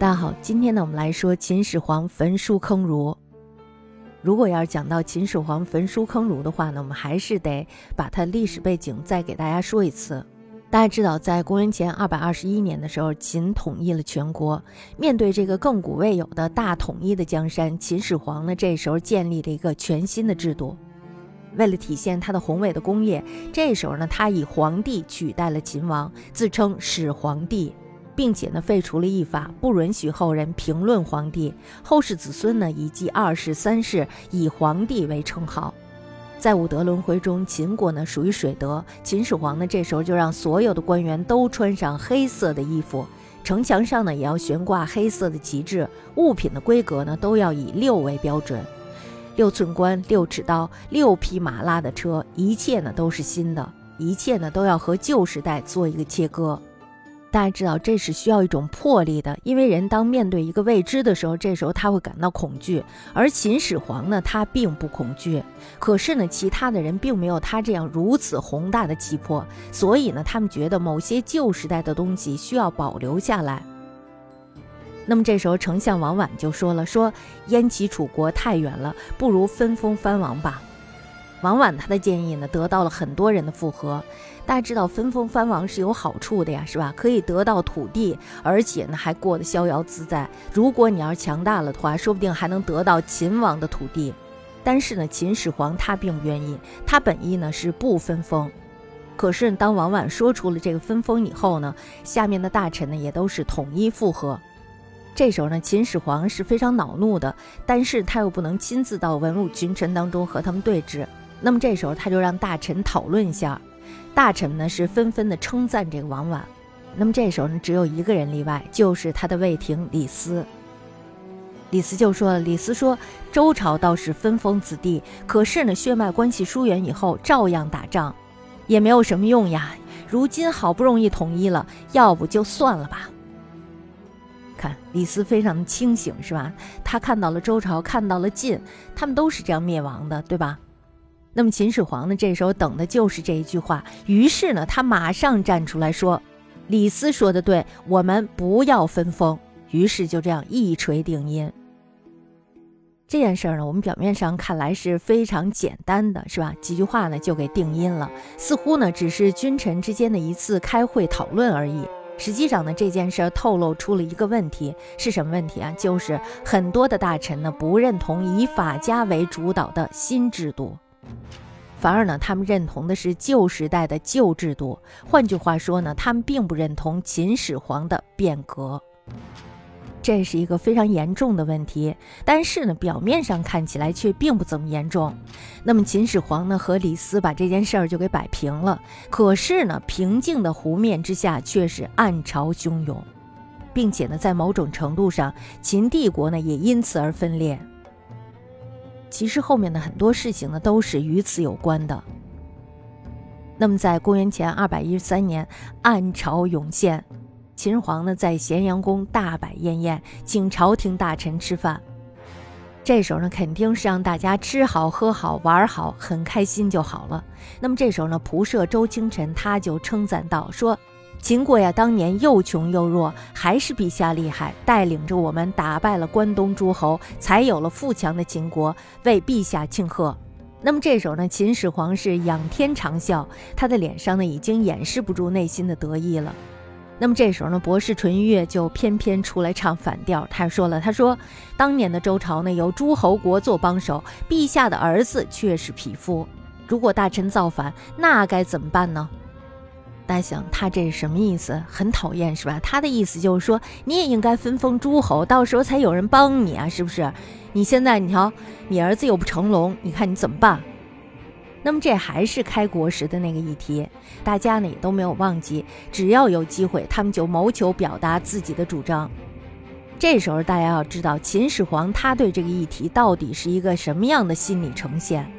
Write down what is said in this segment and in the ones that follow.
大家好，今天呢，我们来说秦始皇焚书坑儒。如果要是讲到秦始皇焚书坑儒的话呢，我们还是得把他历史背景再给大家说一次。大家知道，在公元前二百二十一年的时候，秦统一了全国。面对这个亘古未有的大统一的江山，秦始皇呢，这时候建立了一个全新的制度。为了体现他的宏伟的功业，这时候呢，他以皇帝取代了秦王，自称始皇帝。并且呢，废除了一法，不允许后人评论皇帝。后世子孙呢，以继二世、三世，以皇帝为称号。在五德轮回中，秦国呢属于水德。秦始皇呢，这时候就让所有的官员都穿上黑色的衣服，城墙上呢也要悬挂黑色的旗帜，物品的规格呢都要以六为标准：六寸棺、六尺刀、六匹马拉的车，一切呢都是新的，一切呢都要和旧时代做一个切割。大家知道，这是需要一种魄力的，因为人当面对一个未知的时候，这时候他会感到恐惧。而秦始皇呢，他并不恐惧，可是呢，其他的人并没有他这样如此宏大的气魄，所以呢，他们觉得某些旧时代的东西需要保留下来。那么这时候，丞相王绾就说了：“说燕齐楚国太远了，不如分封藩王吧。”王绾他的建议呢，得到了很多人的附和。大家知道分封藩王是有好处的呀，是吧？可以得到土地，而且呢还过得逍遥自在。如果你要是强大了的话，说不定还能得到秦王的土地。但是呢，秦始皇他并不愿意，他本意呢是不分封。可是当王绾说出了这个分封以后呢，下面的大臣呢也都是统一附和。这时候呢，秦始皇是非常恼怒的，但是他又不能亲自到文武群臣当中和他们对峙。那么这时候他就让大臣讨论一下。大臣呢是纷纷的称赞这个王绾，那么这时候呢，只有一个人例外，就是他的魏廷李斯。李斯就说：“李斯说，周朝倒是分封子弟，可是呢，血脉关系疏远以后，照样打仗，也没有什么用呀。如今好不容易统一了，要不就算了吧。”看，李斯非常的清醒，是吧？他看到了周朝，看到了晋，他们都是这样灭亡的，对吧？那么秦始皇呢？这时候等的就是这一句话。于是呢，他马上站出来说：“李斯说的对，我们不要分封。”于是就这样一锤定音。这件事儿呢，我们表面上看来是非常简单的，是吧？几句话呢就给定音了，似乎呢只是君臣之间的一次开会讨论而已。实际上呢，这件事儿透露出了一个问题，是什么问题啊？就是很多的大臣呢不认同以法家为主导的新制度。反而呢，他们认同的是旧时代的旧制度。换句话说呢，他们并不认同秦始皇的变革。这是一个非常严重的问题。但是呢，表面上看起来却并不怎么严重。那么秦始皇呢和李斯把这件事儿就给摆平了。可是呢，平静的湖面之下却是暗潮汹涌，并且呢，在某种程度上，秦帝国呢也因此而分裂。其实后面的很多事情呢，都是与此有关的。那么，在公元前二百一十三年，暗潮涌现，秦始皇呢在咸阳宫大摆宴宴，请朝廷大臣吃饭。这时候呢，肯定是让大家吃好喝好玩好，很开心就好了。那么这时候呢，仆射周清晨他就称赞道说。秦国呀，当年又穷又弱，还是陛下厉害，带领着我们打败了关东诸侯，才有了富强的秦国，为陛下庆贺。那么这时候呢，秦始皇是仰天长啸，他的脸上呢已经掩饰不住内心的得意了。那么这时候呢，博士淳于越就偏偏出来唱反调，他说了，他说当年的周朝呢，有诸侯国做帮手，陛下的儿子却是匹夫，如果大臣造反，那该怎么办呢？大家想，他这是什么意思？很讨厌是吧？他的意思就是说，你也应该分封诸侯，到时候才有人帮你啊，是不是？你现在你瞧，你儿子又不成龙，你看你怎么办？那么这还是开国时的那个议题，大家呢也都没有忘记，只要有机会，他们就谋求表达自己的主张。这时候大家要知道，秦始皇他对这个议题到底是一个什么样的心理呈现？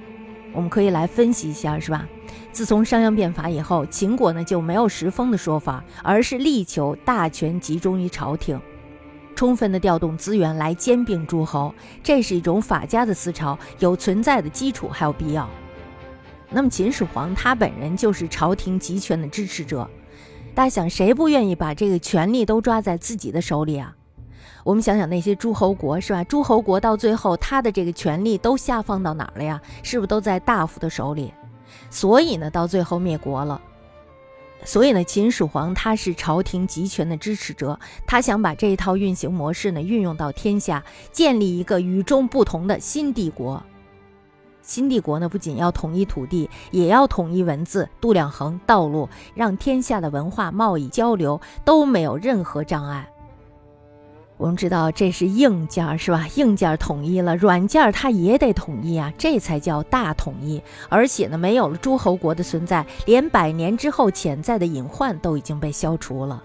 我们可以来分析一下，是吧？自从商鞅变法以后，秦国呢就没有十封的说法，而是力求大权集中于朝廷，充分的调动资源来兼并诸侯。这是一种法家的思潮，有存在的基础，还有必要。那么秦始皇他本人就是朝廷集权的支持者，大家想谁不愿意把这个权力都抓在自己的手里啊？我们想想那些诸侯国是吧？诸侯国到最后，他的这个权力都下放到哪儿了呀？是不是都在大夫的手里？所以呢，到最后灭国了。所以呢，秦始皇他是朝廷集权的支持者，他想把这一套运行模式呢运用到天下，建立一个与众不同的新帝国。新帝国呢，不仅要统一土地，也要统一文字、度量衡、道路，让天下的文化贸易交流都没有任何障碍。我们知道这是硬件是吧？硬件统一了，软件它也得统一啊，这才叫大统一。而且呢，没有了诸侯国的存在，连百年之后潜在的隐患都已经被消除了。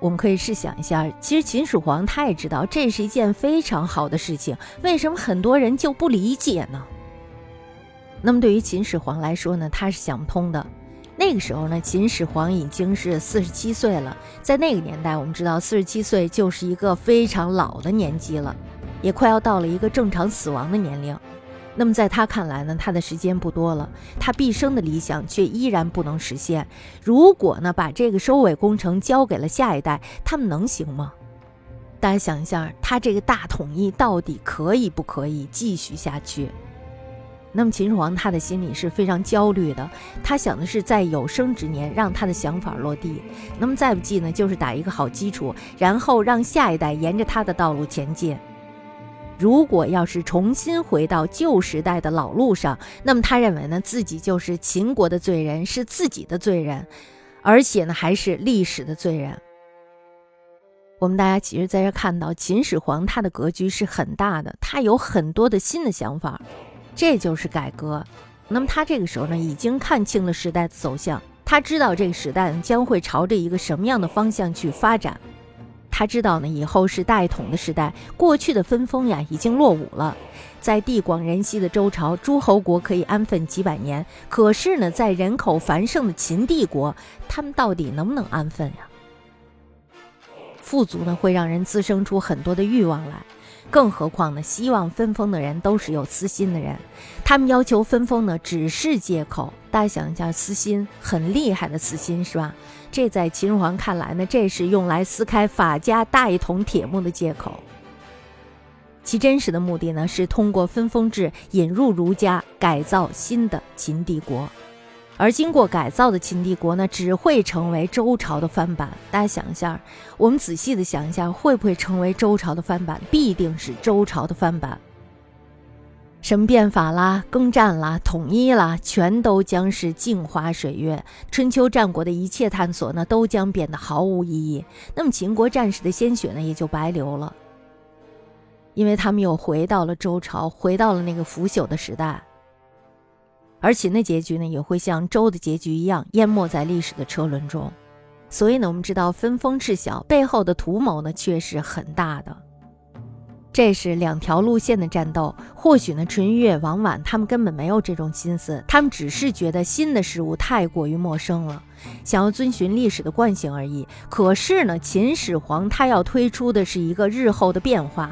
我们可以试想一下，其实秦始皇他也知道这是一件非常好的事情，为什么很多人就不理解呢？那么对于秦始皇来说呢，他是想不通的。那个时候呢，秦始皇已经是四十七岁了。在那个年代，我们知道四十七岁就是一个非常老的年纪了，也快要到了一个正常死亡的年龄。那么在他看来呢，他的时间不多了，他毕生的理想却依然不能实现。如果呢，把这个收尾工程交给了下一代，他们能行吗？大家想一下，他这个大统一到底可以不可以继续下去？那么秦始皇他的心里是非常焦虑的，他想的是在有生之年让他的想法落地。那么再不济呢，就是打一个好基础，然后让下一代沿着他的道路前进。如果要是重新回到旧时代的老路上，那么他认为呢，自己就是秦国的罪人，是自己的罪人，而且呢，还是历史的罪人。我们大家其实在这看到，秦始皇他的格局是很大的，他有很多的新的想法。这就是改革。那么他这个时候呢，已经看清了时代的走向，他知道这个时代将会朝着一个什么样的方向去发展。他知道呢，以后是大一统的时代，过去的分封呀已经落伍了。在地广人稀的周朝，诸侯国可以安分几百年；可是呢，在人口繁盛的秦帝国，他们到底能不能安分呀？富足呢，会让人滋生出很多的欲望来。更何况呢？希望分封的人都是有私心的人，他们要求分封呢，只是借口。大家想一下，私心很厉害的私心是吧？这在秦始皇看来呢，这是用来撕开法家大一统铁幕的借口。其真实的目的呢，是通过分封制引入儒家，改造新的秦帝国。而经过改造的秦帝国呢，只会成为周朝的翻版。大家想一下，我们仔细的想一下，会不会成为周朝的翻版？必定是周朝的翻版。什么变法啦、更战啦、统一啦，全都将是镜花水月。春秋战国的一切探索呢，都将变得毫无意义。那么秦国战士的鲜血呢，也就白流了，因为他们又回到了周朝，回到了那个腐朽的时代。而秦的结局呢，也会像周的结局一样，淹没在历史的车轮中。所以呢，我们知道分封赤小背后的图谋呢，却是很大的。这是两条路线的战斗。或许呢，淳于越、王绾他们根本没有这种心思，他们只是觉得新的事物太过于陌生了，想要遵循历史的惯性而已。可是呢，秦始皇他要推出的是一个日后的变化。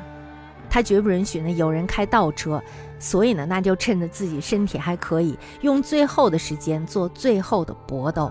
他绝不允许呢有人开倒车，所以呢，那就趁着自己身体还可以，用最后的时间做最后的搏斗。